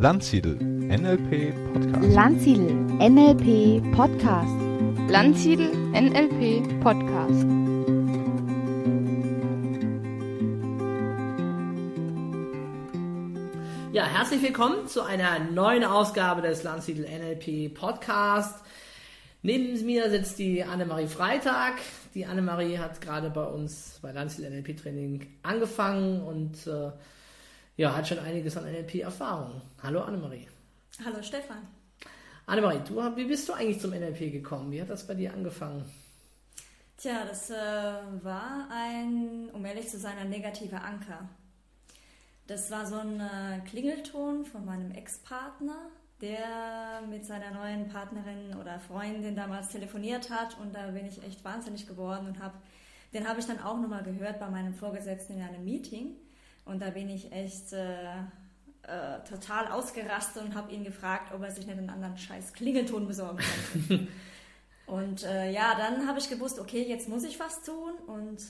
Landsiedel NLP Podcast. Landsiedel NLP Podcast. Landsiedel NLP Podcast. Ja, herzlich willkommen zu einer neuen Ausgabe des Landsiedel NLP Podcast. Neben mir sitzt die Annemarie Freitag. Die Annemarie hat gerade bei uns bei Landsiedel NLP Training angefangen und äh, ja, hat schon einiges an NLP-Erfahrung. Hallo Annemarie. Hallo Stefan. Annemarie, du, wie bist du eigentlich zum NLP gekommen? Wie hat das bei dir angefangen? Tja, das äh, war ein, um ehrlich zu sein, ein negativer Anker. Das war so ein äh, Klingelton von meinem Ex-Partner, der mit seiner neuen Partnerin oder Freundin damals telefoniert hat und da bin ich echt wahnsinnig geworden und habe, den habe ich dann auch nochmal gehört bei meinem Vorgesetzten in einem Meeting und da bin ich echt äh, äh, total ausgerastet und habe ihn gefragt, ob er sich nicht einen anderen scheiß Klingelton besorgen könnte. und äh, ja, dann habe ich gewusst, okay, jetzt muss ich was tun und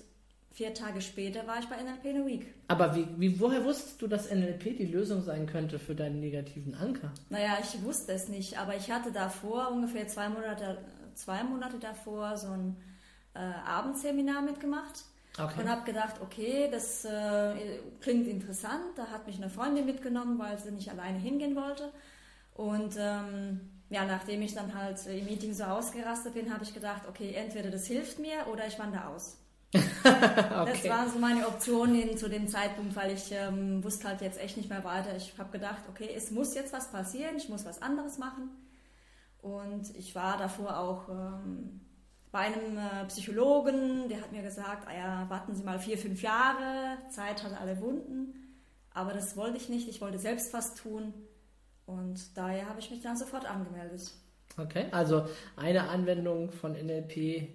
vier Tage später war ich bei NLP in a Week. Aber wie, wie, woher wusstest du, dass NLP die Lösung sein könnte für deinen negativen Anker? Naja, ich wusste es nicht, aber ich hatte davor, ungefähr zwei Monate, zwei Monate davor, so ein äh, Abendseminar mitgemacht Okay. Und habe gedacht, okay, das äh, klingt interessant. Da hat mich eine Freundin mitgenommen, weil sie nicht alleine hingehen wollte. Und ähm, ja, nachdem ich dann halt im Meeting so ausgerastet bin, habe ich gedacht, okay, entweder das hilft mir oder ich wandere aus. okay. Das waren so meine Optionen zu dem Zeitpunkt, weil ich ähm, wusste halt jetzt echt nicht mehr weiter. Ich habe gedacht, okay, es muss jetzt was passieren, ich muss was anderes machen. Und ich war davor auch ähm, bei einem äh, Psychologen, der hat mir gesagt, ah ja, warten Sie mal vier, fünf Jahre, Zeit hat alle Wunden. Aber das wollte ich nicht, ich wollte selbst was tun. Und daher habe ich mich dann sofort angemeldet. Okay, also eine Anwendung von NLP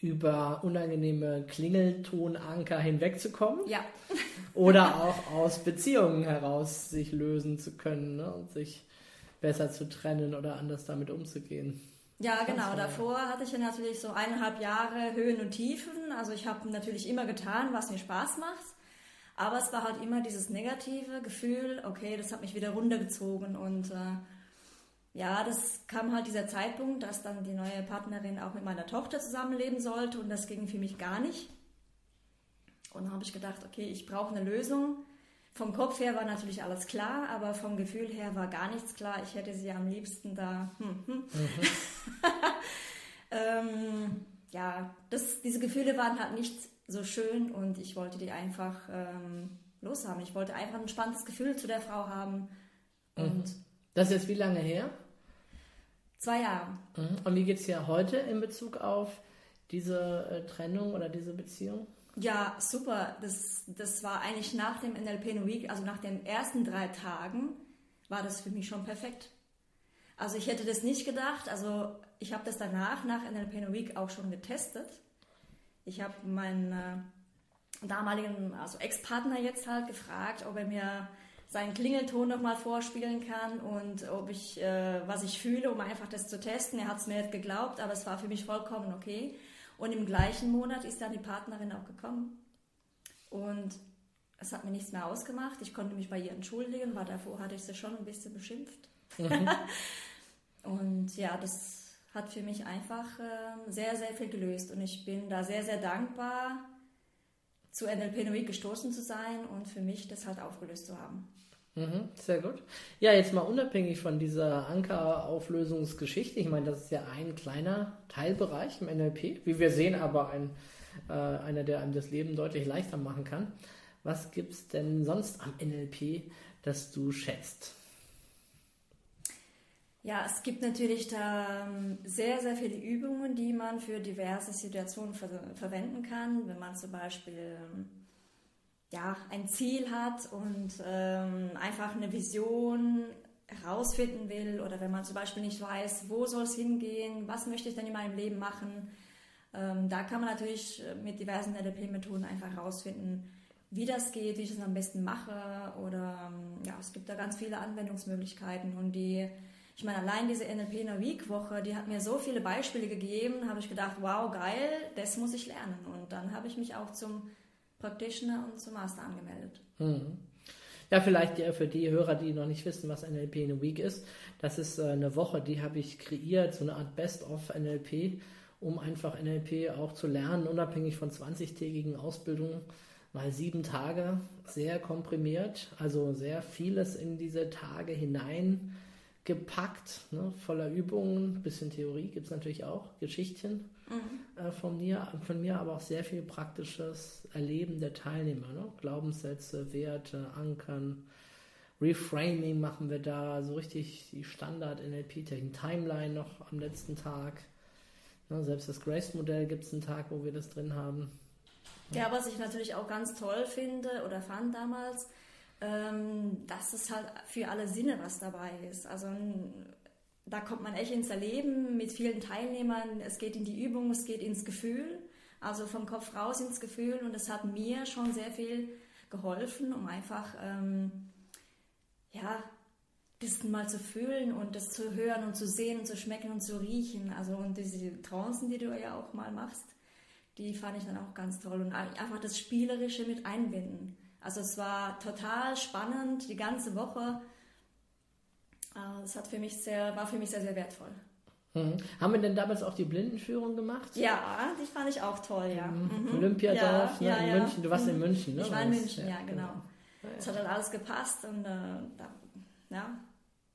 über unangenehme Klingeltonanker hinwegzukommen. Ja. oder auch aus Beziehungen heraus sich lösen zu können ne, und sich besser zu trennen oder anders damit umzugehen. Ja, genau. Davor hatte ich ja natürlich so eineinhalb Jahre Höhen und Tiefen. Also ich habe natürlich immer getan, was mir Spaß macht. Aber es war halt immer dieses negative Gefühl, okay, das hat mich wieder runtergezogen. Und äh, ja, das kam halt dieser Zeitpunkt, dass dann die neue Partnerin auch mit meiner Tochter zusammenleben sollte. Und das ging für mich gar nicht. Und dann habe ich gedacht, okay, ich brauche eine Lösung. Vom Kopf her war natürlich alles klar, aber vom Gefühl her war gar nichts klar. Ich hätte sie am liebsten da. Hm, hm. Mhm. ähm, ja, das, diese Gefühle waren halt nicht so schön und ich wollte die einfach ähm, loshaben. Ich wollte einfach ein spannendes Gefühl zu der Frau haben. Mhm. Und. Das ist jetzt wie lange her? Zwei Jahre. Mhm. Und wie geht es dir heute in Bezug auf diese äh, Trennung oder diese Beziehung? Ja, super. Das, das war eigentlich nach dem NLP Week, also nach den ersten drei Tagen, war das für mich schon perfekt. Also ich hätte das nicht gedacht. Also ich habe das danach, nach NLP Week, auch schon getestet. Ich habe meinen äh, damaligen, also Ex-Partner jetzt halt gefragt, ob er mir seinen Klingelton nochmal vorspielen kann und ob ich, äh, was ich fühle, um einfach das zu testen. Er hat es mir nicht geglaubt, aber es war für mich vollkommen okay. Und im gleichen Monat ist dann die Partnerin auch gekommen. Und es hat mir nichts mehr ausgemacht. Ich konnte mich bei ihr entschuldigen, weil davor hatte ich sie schon ein bisschen beschimpft. Mhm. und ja, das hat für mich einfach äh, sehr, sehr viel gelöst. Und ich bin da sehr, sehr dankbar, zu NLP Week gestoßen zu sein und für mich das halt aufgelöst zu haben. Mhm, sehr gut. Ja, jetzt mal unabhängig von dieser Ankerauflösungsgeschichte. Ich meine, das ist ja ein kleiner Teilbereich im NLP, wie wir sehen, aber ein, äh, einer, der einem das Leben deutlich leichter machen kann. Was gibt es denn sonst am NLP, das du schätzt? Ja, es gibt natürlich da ähm, sehr, sehr viele Übungen, die man für diverse Situationen ver verwenden kann. Wenn man zum Beispiel ähm, ja, ein Ziel hat und ähm, einfach eine Vision herausfinden will oder wenn man zum Beispiel nicht weiß, wo soll es hingehen, was möchte ich denn in meinem Leben machen, ähm, da kann man natürlich mit diversen NLP-Methoden einfach herausfinden, wie das geht, wie ich es am besten mache oder ähm, ja, es gibt da ganz viele Anwendungsmöglichkeiten und die, ich meine, allein diese NLP in der Week-Woche, die hat mir so viele Beispiele gegeben, habe ich gedacht, wow, geil, das muss ich lernen und dann habe ich mich auch zum Practitioner und zum Master angemeldet. Mhm. Ja, vielleicht für die Hörer, die noch nicht wissen, was NLP in a Week ist. Das ist äh, eine Woche, die habe ich kreiert, so eine Art Best-of NLP, um einfach NLP auch zu lernen, unabhängig von 20-tägigen Ausbildungen. Mal sieben Tage, sehr komprimiert, also sehr vieles in diese Tage hinein gepackt, ne, voller Übungen, bisschen Theorie gibt es natürlich auch, Geschichtchen Mhm. äh, von, mir, von mir, aber auch sehr viel praktisches Erleben der Teilnehmer. Ne? Glaubenssätze, Werte, Ankern, Reframing machen wir da, so richtig die Standard-NLP-Technik, Timeline noch am letzten Tag. Ne? Selbst das Grace-Modell gibt es einen Tag, wo wir das drin haben. Ja, was ich natürlich auch ganz toll finde oder fand damals, ähm, dass es halt für alle Sinne was dabei ist. Also da kommt man echt ins Erleben mit vielen Teilnehmern. Es geht in die Übung, es geht ins Gefühl, also vom Kopf raus ins Gefühl. Und es hat mir schon sehr viel geholfen, um einfach ähm, ja das mal zu fühlen und das zu hören und zu sehen und zu schmecken und zu riechen. Also und diese Trancen, die du ja auch mal machst, die fand ich dann auch ganz toll und einfach das Spielerische mit einbinden. Also es war total spannend die ganze Woche. Äh, Es hat für mich sehr, war für mich sehr, sehr wertvoll. Mhm. Haben wir denn damals auch die Blindenführung gemacht? Ja, die fand ich auch toll, ja. Mhm. Olympiadorf, Ja, ne, ja, in. München. Du warst in München, ne? Ich war in? München, ja, genau. Es hat dann alles gepasst und äh, da, ja,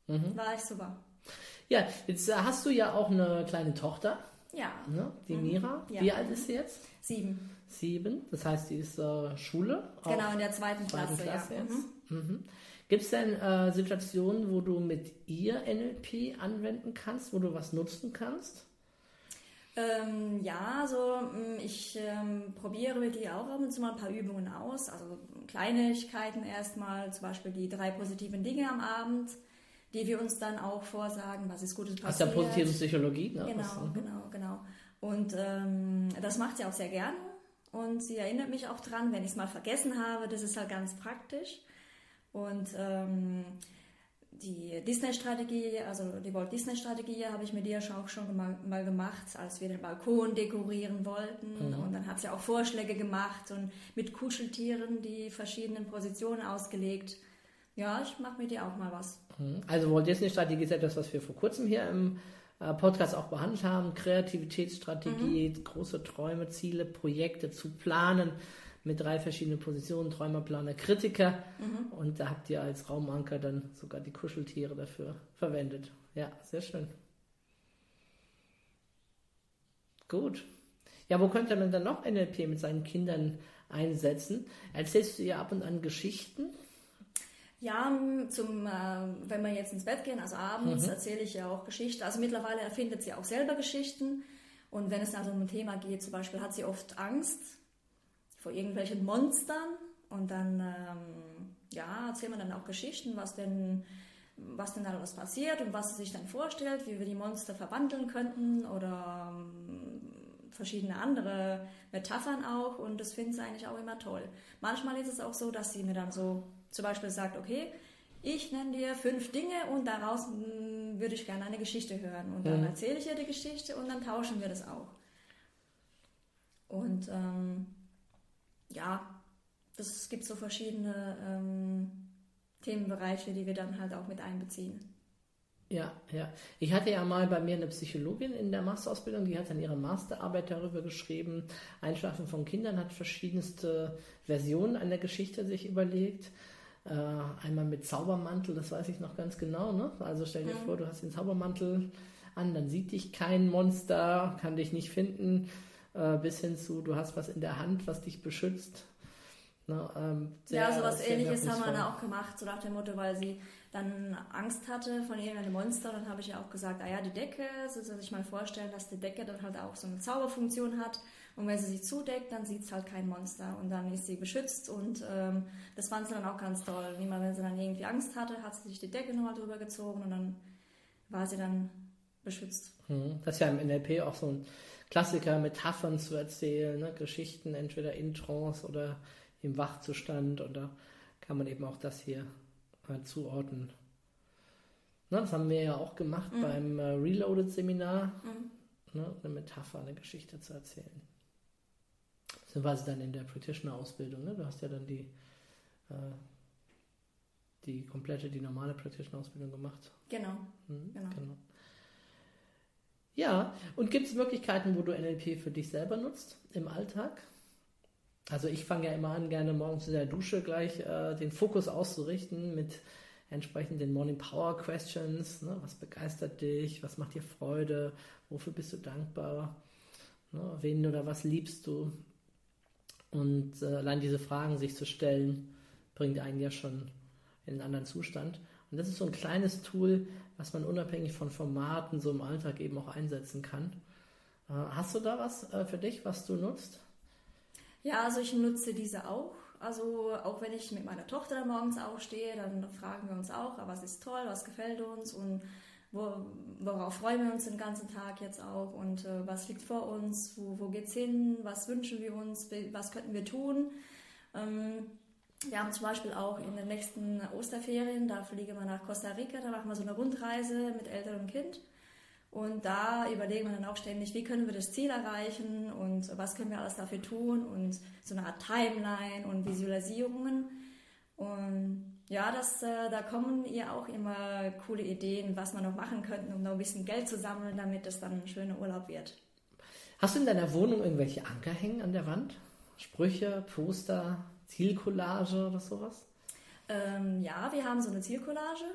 Mhm. war ich super. Ja, jetzt äh, hast du ja auch eine kleine Tochter, Ja, ne? die Mira. Ja. Wie alt ist sie jetzt? sieben. Sieben. Das heißt, die ist äh, Schule. Genau, in der zweiten zweiten Klasse, Klasse ja. Mhm. Mhm. Gibt es denn äh, Situationen, wo du mit ihr NLP anwenden kannst, wo du was nutzen kannst? Ähm, ja, also mh, ich ähm, probiere mit ihr auch ab und zu mal ein paar Übungen aus. Also Kleinigkeiten erstmal, zum Beispiel die drei positiven Dinge am Abend, die wir uns dann auch vorsagen, was ist Gutes Aus der passiert. positiven Psychologie, ne? Genau, mhm. genau, genau. Und ähm, das macht sie auch sehr gern. Und sie erinnert mich auch dran, wenn ich es mal vergessen habe. Das ist halt ganz praktisch. Und ähm, die Disney-Strategie, also die Walt Disney-Strategie, habe ich mit ihr schon auch schon mal, mal gemacht, als wir den Balkon dekorieren wollten. Und dann hat sie auch Vorschläge gemacht und mit Kuscheltieren die verschiedenen Positionen ausgelegt. Ja, ich mache mit ihr auch mal was. Mhm. Also Walt Disney Strategie ist etwas, was wir vor kurzem hier im Podcast auch behandelt haben. Kreativitätsstrategie, Mhm. große Träume, Ziele, Projekte zu planen mit drei verschiedenen Positionen, Träumer, Planer, Kritiker. Mhm. Und da habt ihr als Raumanker dann sogar die Kuscheltiere dafür verwendet. Ja, sehr schön. Gut. Ja, wo könnte man dann noch NLP mit seinen Kindern einsetzen? Erzählst du ihr ab und an Geschichten? Ja, zum, äh, wenn wir jetzt ins Bett gehen, also abends, erzähle ich ja auch Geschichten. Also mittlerweile erfindet sie auch selber Geschichten. Und wenn es dann um ein Thema geht, zum Beispiel hat sie oft Angst vor irgendwelchen Monstern. Und dann, ähm, ja, erzählen wir dann auch Geschichten, was denn, was denn da alles passiert und was sie sich dann vorstellt, wie wir die Monster verwandeln könnten oder ähm, verschiedene andere Metaphern auch. Und das findet sie eigentlich auch immer toll. Manchmal ist es auch so, dass sie mir dann so zum Beispiel sagt, okay, ich nenne dir fünf Dinge und daraus mh, würde ich gerne eine Geschichte hören. Und dann erzähle ich ihr die Geschichte und dann tauschen wir das auch. Und ähm, ja, das gibt so verschiedene ähm, Themenbereiche, die wir dann halt auch mit einbeziehen. Ja, ja. Ich hatte ja mal bei mir eine Psychologin in der Masterausbildung, die hat dann ihre Masterarbeit darüber geschrieben. Einschlafen von Kindern hat verschiedenste Versionen einer Geschichte sich überlegt. Äh, einmal mit Zaubermantel, das weiß ich noch ganz genau. Ne? Also stell dir vor, du hast den Zaubermantel an, dann sieht dich kein Monster, kann dich nicht finden, äh, bis hin zu, du hast was in der Hand, was dich beschützt. Ne? Ähm, ja, sowas ähnliches haben wir dann auch gemacht, so nach dem Motto, weil sie dann Angst hatte von irgendeinem Monster. Dann habe ich ja auch gesagt, ah ja, die Decke, so soll sich mal vorstellen, dass die Decke dann halt auch so eine Zauberfunktion hat. Und wenn sie sich zudeckt, dann sieht es halt kein Monster und dann ist sie beschützt und ähm, das fand sie dann auch ganz toll. Immer wenn sie dann irgendwie Angst hatte, hat sie sich die Decke nochmal drüber gezogen und dann war sie dann beschützt. Mhm. Das ist ja im NLP auch so ein Klassiker, Metaphern zu erzählen, ne? Geschichten entweder in Trance oder im Wachzustand und da kann man eben auch das hier äh, zuordnen. Ne, das haben wir ja auch gemacht beim äh, Reloaded-Seminar, ne? eine Metapher, eine Geschichte zu erzählen. Beziehungsweise dann in der Practitioner-Ausbildung, ne? du hast ja dann die äh, die komplette, die normale Practitioner-Ausbildung gemacht. Genau. Mhm, Genau. Ja, und gibt es Möglichkeiten, wo du NLP für dich selber nutzt im Alltag? Also ich fange ja immer an, gerne morgens in der Dusche gleich äh, den Fokus auszurichten mit entsprechend den Morning Power Questions. Ne? Was begeistert dich? Was macht dir Freude? Wofür bist du dankbar? Ne? Wen oder was liebst du? Und äh, allein diese Fragen sich zu stellen, bringt einen ja schon in einen anderen Zustand. Und das ist so ein kleines Tool, was man unabhängig von Formaten so im Alltag eben auch einsetzen kann. Äh, hast du da was äh, für dich, was du nutzt? Ja, also ich nutze diese auch. Also auch wenn ich mit meiner Tochter morgens aufstehe, dann fragen wir uns auch, ah, was ist toll, was gefällt uns und wo, worauf freuen wir uns den ganzen Tag jetzt auch und äh, was liegt vor uns, wo, wo geht's hin, was wünschen wir uns, was könnten wir tun. Ähm, wir haben zum Beispiel auch in den nächsten Osterferien, da fliegen wir nach Costa Rica, da machen wir so eine Rundreise mit Eltern und Kind. Und da überlegen wir dann auch ständig, wie können wir das Ziel erreichen und was können wir alles dafür tun und so eine Art Timeline und Visualisierungen. Und ja, das, äh, da kommen ihr auch immer coole Ideen, was wir noch machen könnten, um noch ein bisschen Geld zu sammeln, damit es dann ein schöner Urlaub wird. Hast du in deiner Wohnung irgendwelche Anker hängen an der Wand? Sprüche, Poster, Zielcollage oder sowas? Ähm, ja, wir haben so eine Zielcollage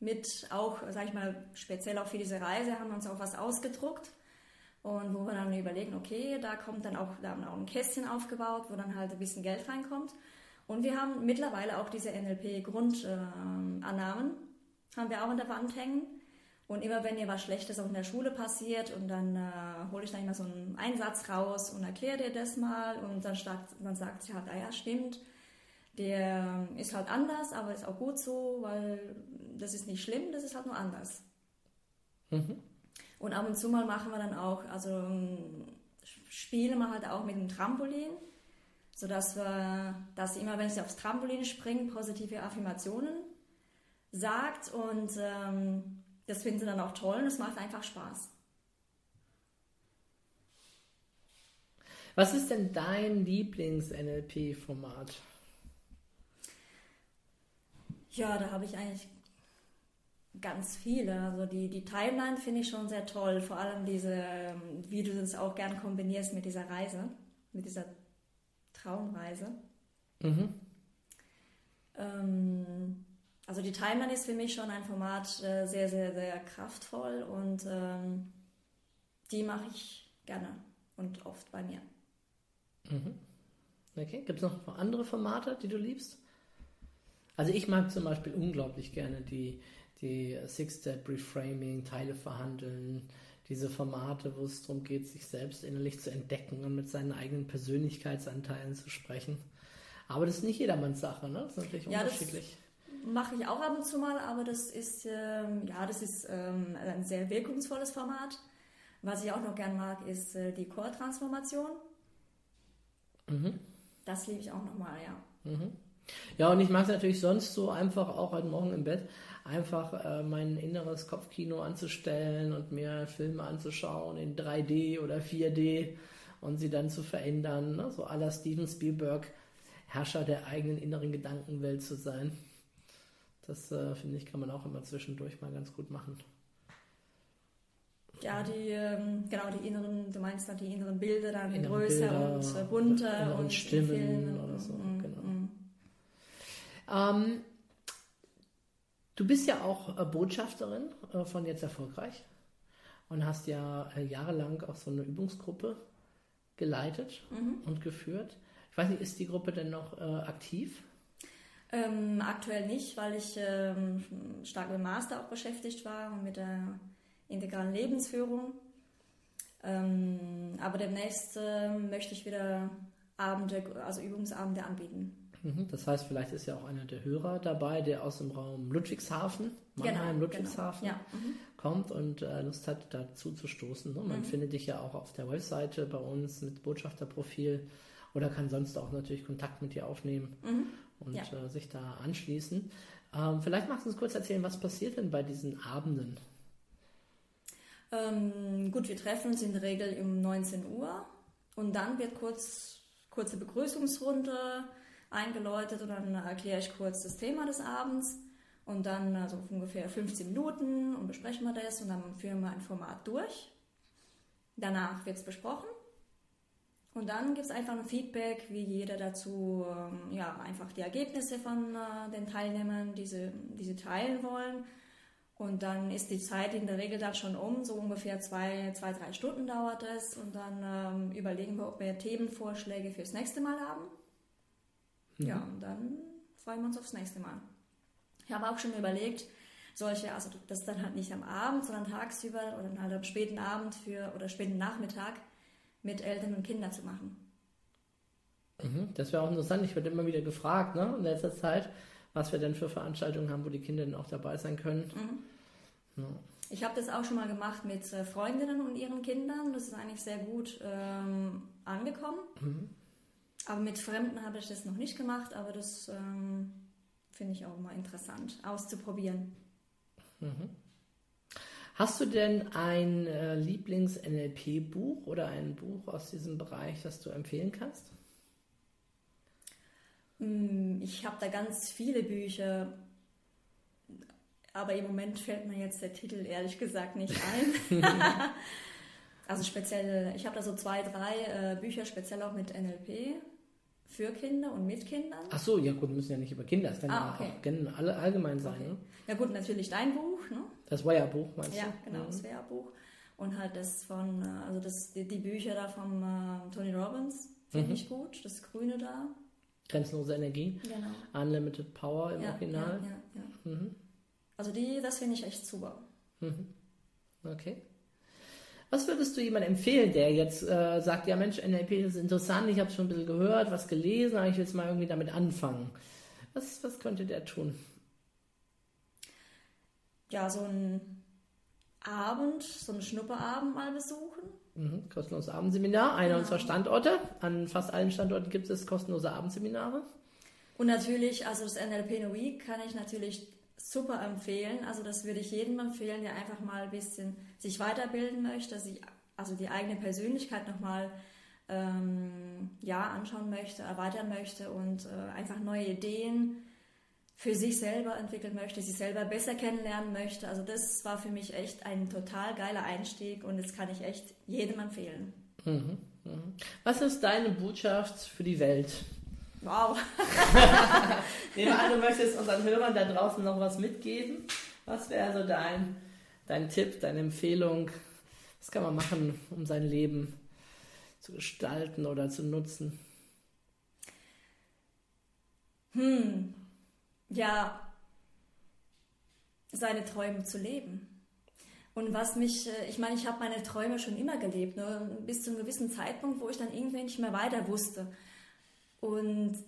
mit auch, sag ich mal, speziell auch für diese Reise haben wir uns auch was ausgedruckt. Und wo wir dann überlegen, okay, da kommt dann auch, da haben auch ein Kästchen aufgebaut, wo dann halt ein bisschen Geld reinkommt. Und wir haben mittlerweile auch diese NLP-Grundannahmen, haben wir auch an der Wand hängen. Und immer wenn ihr was Schlechtes auch in der Schule passiert und dann äh, hole ich dann immer so einen Einsatz raus und erkläre dir das mal und dann, sagt, dann sagt sie halt, ah ja, stimmt, der ist halt anders, aber ist auch gut so, weil das ist nicht schlimm, das ist halt nur anders. Mhm. Und ab und zu mal machen wir dann auch, also ähm, spielen wir halt auch mit dem Trampolin, sodass wir, dass immer, wenn sie aufs Trampolin springen, positive Affirmationen sagt und ähm, das finden sie dann auch toll und es macht einfach Spaß. Was ist denn dein Lieblings-NLP-Format? Ja, da habe ich eigentlich ganz viele. Also die, die Timeline finde ich schon sehr toll. Vor allem diese, ähm, wie du das auch gern kombinierst mit dieser Reise, mit dieser Traumreise. Mhm. Ähm, also die Timeline ist für mich schon ein Format äh, sehr, sehr, sehr kraftvoll und ähm, die mache ich gerne und oft bei mir. Mhm. Okay, gibt es noch andere Formate, die du liebst? Also ich mag zum Beispiel unglaublich gerne die, die Six-Step Reframing, Teile verhandeln, diese Formate, wo es darum geht, sich selbst innerlich zu entdecken und mit seinen eigenen Persönlichkeitsanteilen zu sprechen. Aber das ist nicht jedermanns Sache, ne? Das ist natürlich Ja, unterschiedlich. Mache ich auch ab und zu mal, aber das ist, ähm, ja, das ist ähm, ein sehr wirkungsvolles Format. Was ich auch noch gern mag, ist äh, die Core-Transformation. Mhm. Das liebe ich auch nochmal, ja. Mhm. Ja, und ich mag es natürlich sonst so einfach auch heute Morgen im Bett, einfach äh, mein inneres Kopfkino anzustellen und mir Filme anzuschauen in 3D oder 4D und sie dann zu verändern. Ne? So aller Steven Spielberg, Herrscher der eigenen inneren Gedankenwelt zu sein. Das äh, finde ich, kann man auch immer zwischendurch mal ganz gut machen. Ja, die, ähm, genau, die inneren, du meinst dann die inneren Bilder dann Innere größer Bilder, und äh, bunter inneren und Stimmen Filmen. oder so, Mm, genau. Ähm, du bist ja auch äh, Botschafterin äh, von Jetzt Erfolgreich und hast ja äh, jahrelang auch so eine Übungsgruppe geleitet Mhm. und geführt. Ich weiß nicht, ist die Gruppe denn noch aktiv? Ähm, aktuell nicht, weil ich ähm, stark mit dem Master auch beschäftigt war und mit der integralen Lebensführung. Ähm, aber demnächst möchte ich wieder Abende, also Übungsabende anbieten. Mhm, Das heißt, vielleicht ist ja auch einer der Hörer dabei, der aus dem Raum Ludwigshafen, Mannheim, Ludwigshafen Genau. Ja. Mhm. kommt und äh, Lust hat, dazu zu stoßen. Ne? Man Mhm. findet dich ja auch auf der Webseite bei uns mit Botschafterprofil oder kann sonst auch natürlich Kontakt mit dir aufnehmen Mhm. und Ja. äh, sich da anschließen. Ähm, vielleicht magst du uns kurz erzählen, was passiert denn bei diesen Abenden? Ähm, gut, wir treffen uns in der Regel um 19 Uhr und dann wird kurz kurze Begrüßungsrunde, eingeläutet und dann erkläre ich kurz das Thema des Abends und dann also ungefähr 15 Minuten und besprechen wir das und dann führen wir ein Format durch. Danach wird es besprochen und dann gibt es einfach ein Feedback, wie jeder dazu ähm, ja, einfach die Ergebnisse von äh, den Teilnehmern, diese, diese teilen wollen. Und dann ist die Zeit in der Regel dann schon um, so ungefähr zwei, zwei drei Stunden dauert es. Und dann ähm, überlegen wir, ob wir Themenvorschläge fürs nächste Mal haben. Mhm. Ja, und dann freuen wir uns aufs nächste Mal. Ich habe auch schon überlegt, solche, also das dann halt nicht am Abend, sondern tagsüber oder dann halt am späten Abend für oder späten Nachmittag mit Eltern und Kindern zu machen. Mhm, das wäre auch interessant. Ich werde immer wieder gefragt, ne, in letzter Zeit, was wir denn für Veranstaltungen haben, wo die Kinder dann auch dabei sein können. Mhm. Ja. Ich habe das auch schon mal gemacht mit äh, Freundinnen und ihren Kindern. Das ist eigentlich sehr gut ähm, angekommen. Mhm. Aber mit Fremden habe ich das noch nicht gemacht, aber das ähm, finde ich auch mal interessant auszuprobieren. Mhm. Hast du denn ein äh, Lieblings-NLP-Buch oder ein Buch aus diesem Bereich, das du empfehlen kannst? Hm, ich habe da ganz viele Bücher, aber im Moment fällt mir jetzt der Titel ehrlich gesagt nicht ein. also speziell, ich habe da so zwei, drei äh, Bücher speziell auch mit NLP für Kinder und mit Kindern. Ach so, ja gut, müssen ja nicht über Kinder, es kann ah, okay. ja auch allgemein sein. Okay. Ne? Ja gut, natürlich dein Buch, ne? Das Wehrbuch, meinst ja, du? Ja, genau, mhm. das Wehrbuch. Und halt das von, äh, also das, die, die Bücher da von äh, Tony Robbins finde mhm. ich gut, das Grüne da. Grenzenlose Energie. Genau. Unlimited Power im ja, Original. Ja, ja, ja. Mhm. Also die, das finde ich echt super. Mhm. Okay. Was würdest du jemandem empfehlen, der jetzt äh, sagt, ja Mensch, NLP ist interessant, ich habe schon ein bisschen gehört, was gelesen, aber ich will jetzt mal irgendwie damit anfangen. Was, was könnte der tun? Ja, so ein Abend, so einen Schnupperabend mal besuchen. Mhm, kostenloses Abendseminar, einer genau. unserer Standorte. An fast allen Standorten gibt es kostenlose Abendseminare. Und natürlich, also das NLP No Week kann ich natürlich super empfehlen. Also das würde ich jedem empfehlen, der einfach mal ein bisschen sich weiterbilden möchte, sich also die eigene Persönlichkeit nochmal ähm, ja, anschauen möchte, erweitern möchte und äh, einfach neue Ideen für sich selber entwickeln möchte, sich selber besser kennenlernen möchte. Also das war für mich echt ein total geiler Einstieg und das kann ich echt jedem empfehlen. Mhm, mh. Was ist deine Botschaft für die Welt? Wow. Nehmen an, du möchtest unseren Hörern da draußen noch was mitgeben. Was wäre so dein, dein Tipp, deine Empfehlung? Was kann man machen, um sein Leben zu gestalten oder zu nutzen? Hm, ja, seine Träume zu leben. Und was mich, äh, ich meine, ich habe meine Träume schon immer gelebt, nur bis zu einem gewissen Zeitpunkt, wo ich dann irgendwie nicht mehr weiter wusste. Und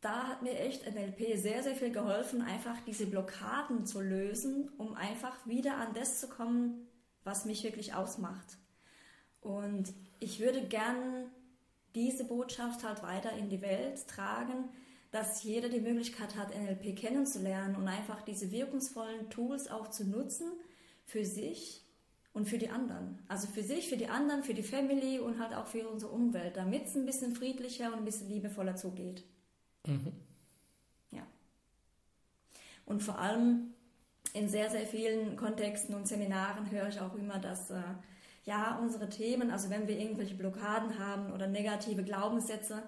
da hat mir echt NLP sehr, sehr viel geholfen, einfach diese Blockaden zu lösen, um einfach wieder an das zu kommen, was mich wirklich ausmacht. Und ich würde gern diese Botschaft halt weiter in die Welt tragen, dass jeder die Möglichkeit hat, NLP kennenzulernen und einfach diese wirkungsvollen Tools auch zu nutzen für sich und für die anderen. Also für sich, für die anderen, für die Family und halt auch für unsere Umwelt, damit es ein bisschen friedlicher und ein bisschen liebevoller zugeht. Mhm. Ja. Und vor allem in sehr, sehr vielen Kontexten und Seminaren höre ich auch immer, dass äh, ja, unsere Themen, also wenn wir irgendwelche Blockaden haben oder negative Glaubenssätze,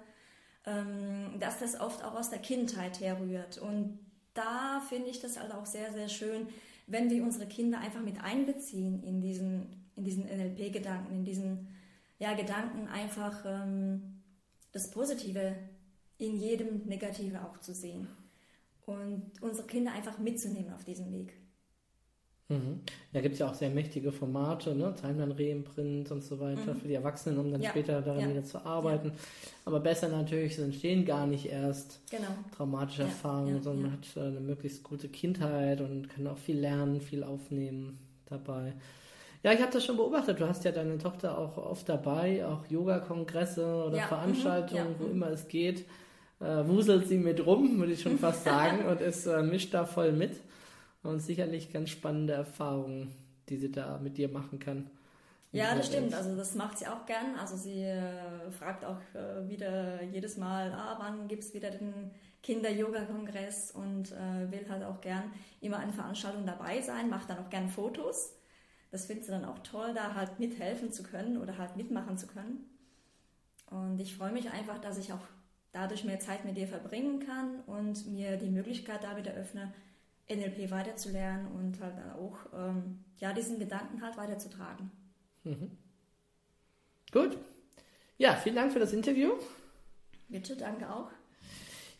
ähm, dass das oft auch aus der Kindheit herrührt. Und da finde ich das halt auch sehr, sehr schön, wenn wir unsere Kinder einfach mit einbeziehen in diesen, in diesen NLP-Gedanken, in diesen ja, Gedanken einfach ähm, das Positive in jedem Negative auch zu sehen und unsere Kinder einfach mitzunehmen auf diesem Weg. Mhm. Da gibt es ja auch sehr mächtige Formate, ne? Timeline Reimprint und so weiter mhm. für die Erwachsenen, um dann ja. später daran ja. wieder zu arbeiten. Ja. Aber besser natürlich, es entstehen gar nicht erst genau. traumatische Erfahrungen, sondern man hat äh, eine möglichst gute Kindheit und kann auch viel lernen, viel aufnehmen dabei. Ja, ich habe das schon beobachtet. Du hast ja deine Tochter auch oft dabei, auch Yoga-Kongresse oder mhm. Veranstaltungen, wo mhm. immer es geht. Äh, wuselt sie mit rum, würde ich schon fast sagen, und ist äh, mischt da voll mit und sicherlich ganz spannende Erfahrungen, die sie da mit dir machen kann. Ja, das stimmt. Also das macht sie auch gern. Also sie äh, fragt auch äh, wieder jedes Mal, ah, wann gibt es wieder den Kinder-Yoga-Kongress und äh, will halt auch gern immer an Veranstaltungen dabei sein, macht dann auch gern Fotos. Das findet sie dann auch toll, da halt mithelfen zu können oder halt mitmachen zu können. Und ich freue mich einfach, dass ich auch dadurch mehr Zeit mit dir verbringen kann und mir die Möglichkeit damit eröffne, NLP weiterzulernen und halt auch ähm, ja, diesen Gedanken halt weiterzutragen. Mhm. Gut. Ja, vielen Dank für das Interview. Bitte, danke auch.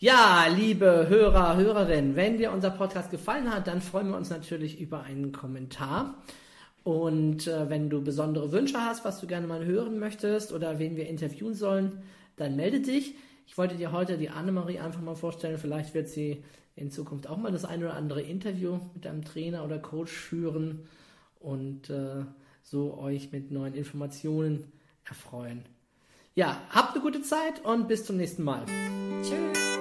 Ja, liebe Hörer, Hörerinnen, wenn dir unser Podcast gefallen hat, dann freuen wir uns natürlich über einen Kommentar. Und äh, wenn du besondere Wünsche hast, was du gerne mal hören möchtest oder wen wir interviewen sollen, dann melde dich. Ich wollte dir heute die Annemarie einfach mal vorstellen. Vielleicht wird sie in Zukunft auch mal das ein oder andere Interview mit einem Trainer oder Coach führen und äh, so euch mit neuen Informationen erfreuen. Ja, habt eine gute Zeit und bis zum nächsten Mal. Tschüss.